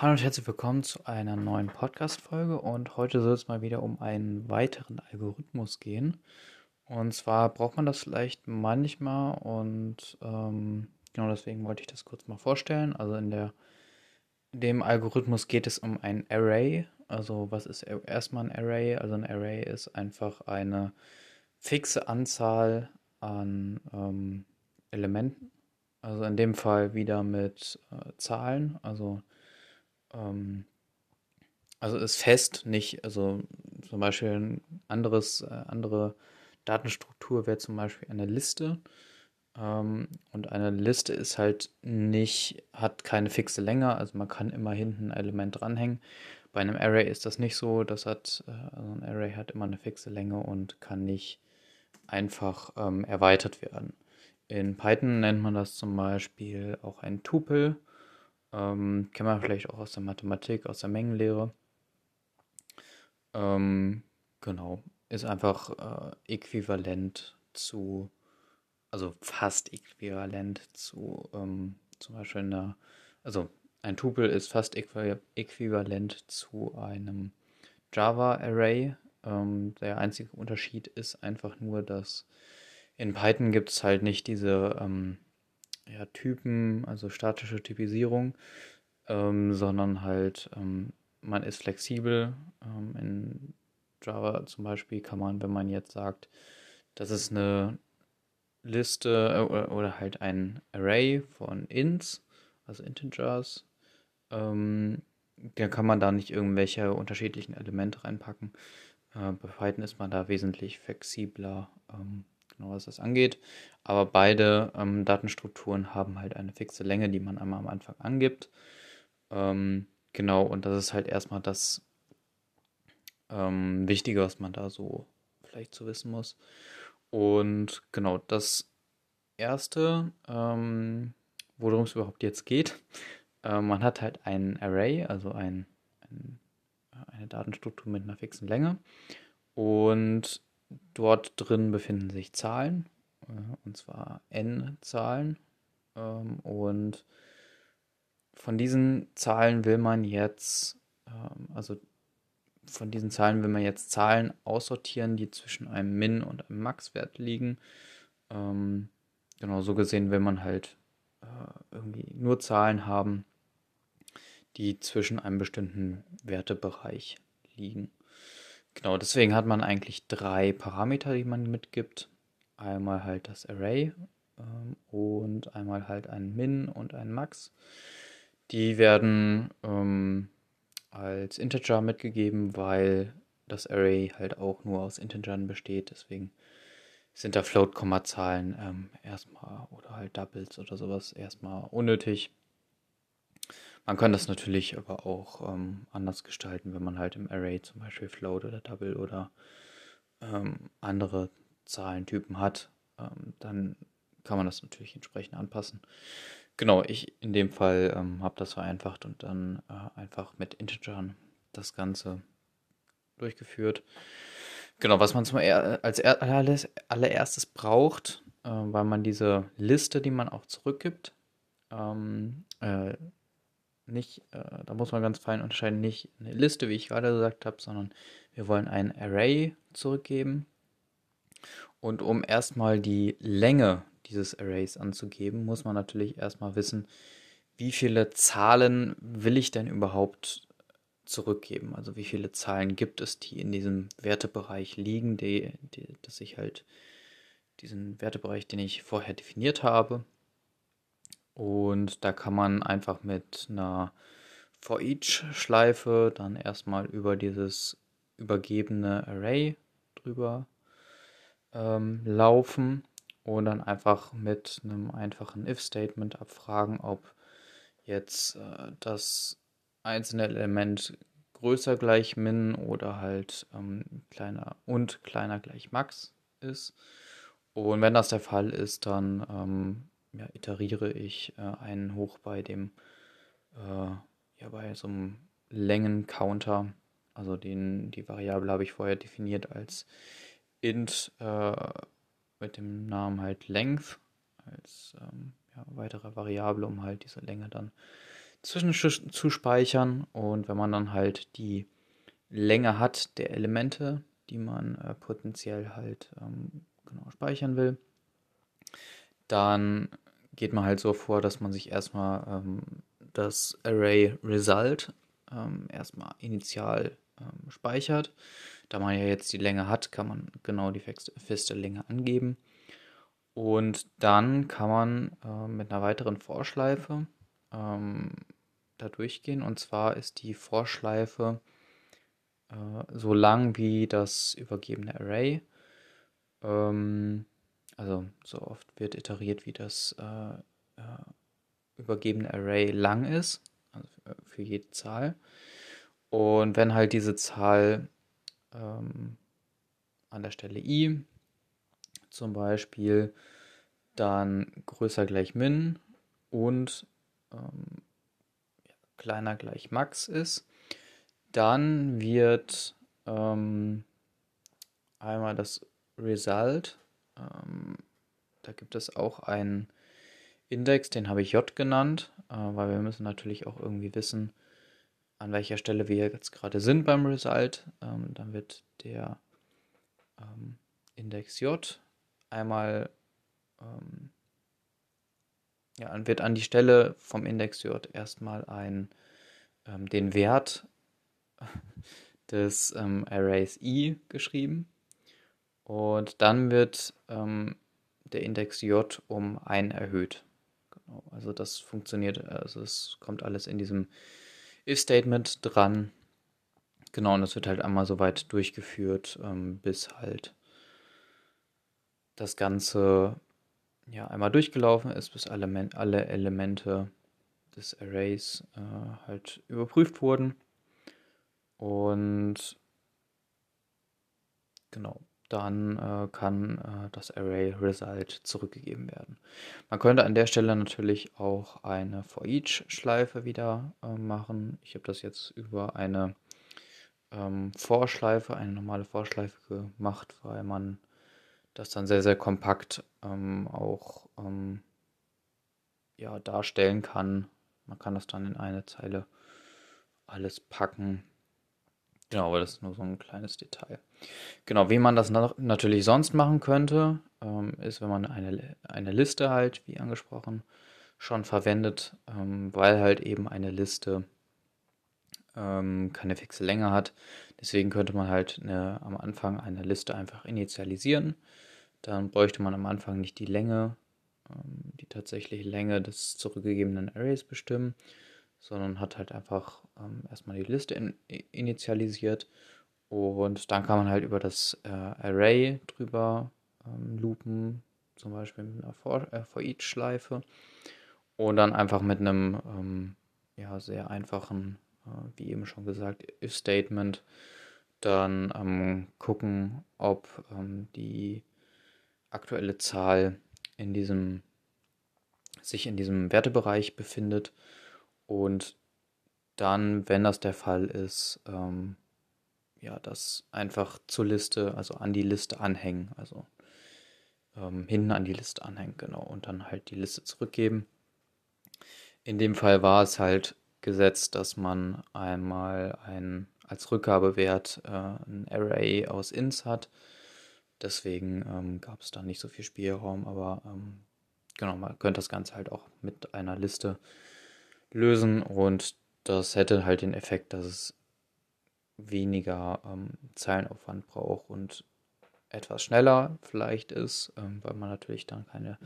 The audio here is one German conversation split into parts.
Hallo und herzlich willkommen zu einer neuen Podcast-Folge und heute soll es mal wieder um einen weiteren Algorithmus gehen. Und zwar braucht man das vielleicht manchmal und ähm, genau deswegen wollte ich das kurz mal vorstellen. Also in der dem Algorithmus geht es um ein Array. Also was ist erstmal ein Array? Also ein Array ist einfach eine fixe Anzahl an ähm, Elementen. Also in dem Fall wieder mit äh, Zahlen. Also ähm, also ist fest, nicht, also zum Beispiel ein anderes, äh, andere Datenstruktur wäre zum Beispiel eine Liste. Ähm, und eine Liste ist halt nicht, hat keine fixe Länge, also man kann immer hinten ein Element dranhängen. Bei einem Array ist das nicht so, das hat, äh, also ein Array hat immer eine fixe Länge und kann nicht einfach ähm, erweitert werden. In Python nennt man das zum Beispiel auch ein Tupel. Ähm, kennt man vielleicht auch aus der Mathematik, aus der Mengenlehre. Ähm, genau, ist einfach äh, äquivalent zu, also fast äquivalent zu ähm, zum Beispiel einer, also ein Tupel ist fast äqu äquivalent zu einem Java-Array. Ähm, der einzige Unterschied ist einfach nur, dass in Python gibt es halt nicht diese ähm, ja, Typen, also statische Typisierung, ähm, sondern halt ähm, man ist flexibel. Ähm, in Java zum Beispiel kann man, wenn man jetzt sagt, das ist eine Liste äh, oder, oder, halt ein Array von Ints, also Integers, ähm, dann kann man da nicht irgendwelche unterschiedlichen Elemente reinpacken. Äh, bei Python ist man da wesentlich flexibler. Ähm, genau was das angeht. Aber beide ähm, Datenstrukturen haben halt eine fixe Länge, die man einmal am Anfang angibt. Ähm, genau, und das ist halt erstmal das ähm, Wichtige, was man da so vielleicht zu wissen muss. Und genau, das erste, ähm, worum es überhaupt jetzt geht, äh, man hat halt ein Array, also ein, ein, eine Datenstruktur mit einer fixen Länge. Und Dort drin befinden sich Zahlen, äh, und zwar n-Zahlen. Ähm, und von diesen Zahlen will man jetzt, ähm, also von diesen Zahlen will man jetzt Zahlen aussortieren, die zwischen einem Min- und einem Max-Wert liegen. Ähm, genau, so gesehen will man halt äh, irgendwie nur Zahlen haben, die zwischen einem bestimmten Wertebereich liegen. Genau, deswegen hat man eigentlich drei Parameter, die man mitgibt. Einmal halt das Array ähm, und einmal halt ein Min und ein Max. Die werden ähm, als Integer mitgegeben, weil das Array halt auch nur aus Integern besteht. Deswegen sind da Float-Kommazahlen ähm, erstmal oder halt Doubles oder sowas erstmal unnötig. Man kann das natürlich aber auch ähm, anders gestalten, wenn man halt im Array zum Beispiel Float oder Double oder ähm, andere Zahlentypen hat. Ähm, dann kann man das natürlich entsprechend anpassen. Genau, ich in dem Fall ähm, habe das vereinfacht und dann äh, einfach mit Integern das Ganze durchgeführt. Genau, was man zum er als er allererstes braucht, äh, weil man diese Liste, die man auch zurückgibt, ähm, äh, nicht, äh, da muss man ganz fein unterscheiden, nicht eine Liste, wie ich gerade gesagt habe, sondern wir wollen ein Array zurückgeben. Und um erstmal die Länge dieses Arrays anzugeben, muss man natürlich erstmal wissen, wie viele Zahlen will ich denn überhaupt zurückgeben? Also wie viele Zahlen gibt es, die in diesem Wertebereich liegen, die, die, dass ich halt diesen Wertebereich, den ich vorher definiert habe, und da kann man einfach mit einer For each Schleife dann erstmal über dieses übergebene Array drüber ähm, laufen und dann einfach mit einem einfachen if-Statement abfragen, ob jetzt äh, das einzelne Element größer gleich min oder halt ähm, kleiner und kleiner gleich max ist. Und wenn das der Fall ist, dann ähm, ja, iteriere ich äh, einen hoch bei dem, äh, ja, bei so einem Längen-Counter. Also den, die Variable habe ich vorher definiert als int äh, mit dem Namen halt length als ähm, ja, weitere Variable, um halt diese Länge dann zwischenzuspeichern. Und wenn man dann halt die Länge hat der Elemente, die man äh, potenziell halt ähm, genau speichern will, dann geht man halt so vor, dass man sich erstmal ähm, das Array Result ähm, erstmal initial ähm, speichert. Da man ja jetzt die Länge hat, kann man genau die feste Länge angeben. Und dann kann man äh, mit einer weiteren Vorschleife ähm, da durchgehen. Und zwar ist die Vorschleife äh, so lang wie das übergebene Array. Ähm, also so oft wird iteriert, wie das äh, äh übergebene Array lang ist, also für jede Zahl. Und wenn halt diese Zahl ähm, an der Stelle i zum Beispiel dann größer gleich min und ähm, kleiner gleich max ist, dann wird ähm, einmal das Result, ähm, da gibt es auch einen Index, den habe ich J genannt, äh, weil wir müssen natürlich auch irgendwie wissen, an welcher Stelle wir jetzt gerade sind beim Result. Ähm, dann wird der ähm, Index J einmal ähm, ja, wird an die Stelle vom Index J erstmal ein, ähm, den Wert des ähm, Arrays i geschrieben und dann wird ähm, der Index j um 1 erhöht. Genau, also das funktioniert, also es kommt alles in diesem if-Statement dran. Genau, und das wird halt einmal so weit durchgeführt, ähm, bis halt das Ganze ja einmal durchgelaufen ist, bis alle, alle Elemente des Arrays äh, halt überprüft wurden. Und genau, dann äh, kann äh, das Array Result zurückgegeben werden. Man könnte an der Stelle natürlich auch eine For Each Schleife wieder äh, machen. Ich habe das jetzt über eine ähm, Vorschleife, eine normale Vorschleife gemacht, weil man das dann sehr, sehr kompakt ähm, auch ähm, ja, darstellen kann. Man kann das dann in eine Zeile alles packen. Genau, aber das ist nur so ein kleines Detail. Genau, wie man das natürlich sonst machen könnte, ähm, ist, wenn man eine, eine Liste halt, wie angesprochen, schon verwendet, ähm, weil halt eben eine Liste ähm, keine fixe Länge hat. Deswegen könnte man halt eine, am Anfang eine Liste einfach initialisieren. Dann bräuchte man am Anfang nicht die Länge, ähm, die tatsächliche Länge des zurückgegebenen Arrays bestimmen, sondern hat halt einfach ähm, erstmal die Liste in, initialisiert und dann kann man halt über das äh, Array drüber ähm, loopen, zum Beispiel mit einer For, äh, und dann einfach mit einem ähm, ja, sehr einfachen, äh, wie eben schon gesagt, If-Statement dann ähm, gucken, ob ähm, die aktuelle Zahl in diesem sich in diesem Wertebereich befindet und dann, wenn das der Fall ist, ähm, ja, das einfach zur Liste, also an die Liste anhängen, also ähm, hinten an die Liste anhängen, genau, und dann halt die Liste zurückgeben. In dem Fall war es halt gesetzt, dass man einmal ein, als Rückgabewert äh, ein Array aus Ins hat. Deswegen ähm, gab es da nicht so viel Spielraum, aber ähm, genau, man könnte das Ganze halt auch mit einer Liste lösen und das hätte halt den Effekt, dass es weniger ähm, Zeilenaufwand braucht und etwas schneller vielleicht ist, ähm, weil man natürlich dann keine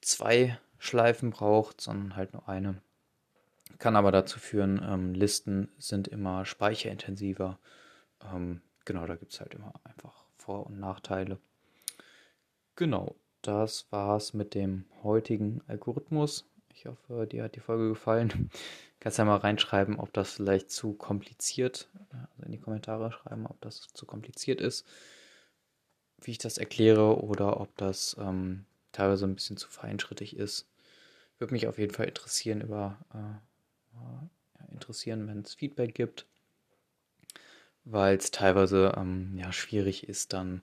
zwei Schleifen braucht, sondern halt nur eine. Kann aber dazu führen, ähm, Listen sind immer speicherintensiver. Ähm, genau, da gibt es halt immer einfach Vor- und Nachteile. Genau, das war's mit dem heutigen Algorithmus. Ich hoffe, dir hat die Folge gefallen. Kannst ja mal reinschreiben, ob das vielleicht zu kompliziert, also in die Kommentare schreiben, ob das zu kompliziert ist, wie ich das erkläre, oder ob das ähm, teilweise ein bisschen zu feinschrittig ist. Würde mich auf jeden Fall interessieren über äh, interessieren, wenn es Feedback gibt, weil es teilweise ähm, ja schwierig ist, dann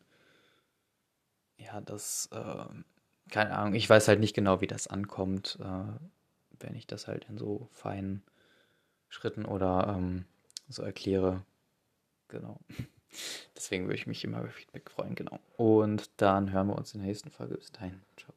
ja das äh, keine Ahnung, ich weiß halt nicht genau, wie das ankommt, äh, wenn ich das halt in so feinen Schritten oder ähm, so erkläre. Genau. Deswegen würde ich mich immer über Feedback freuen, genau. Und dann hören wir uns in der nächsten Folge. Bis dahin. Ciao.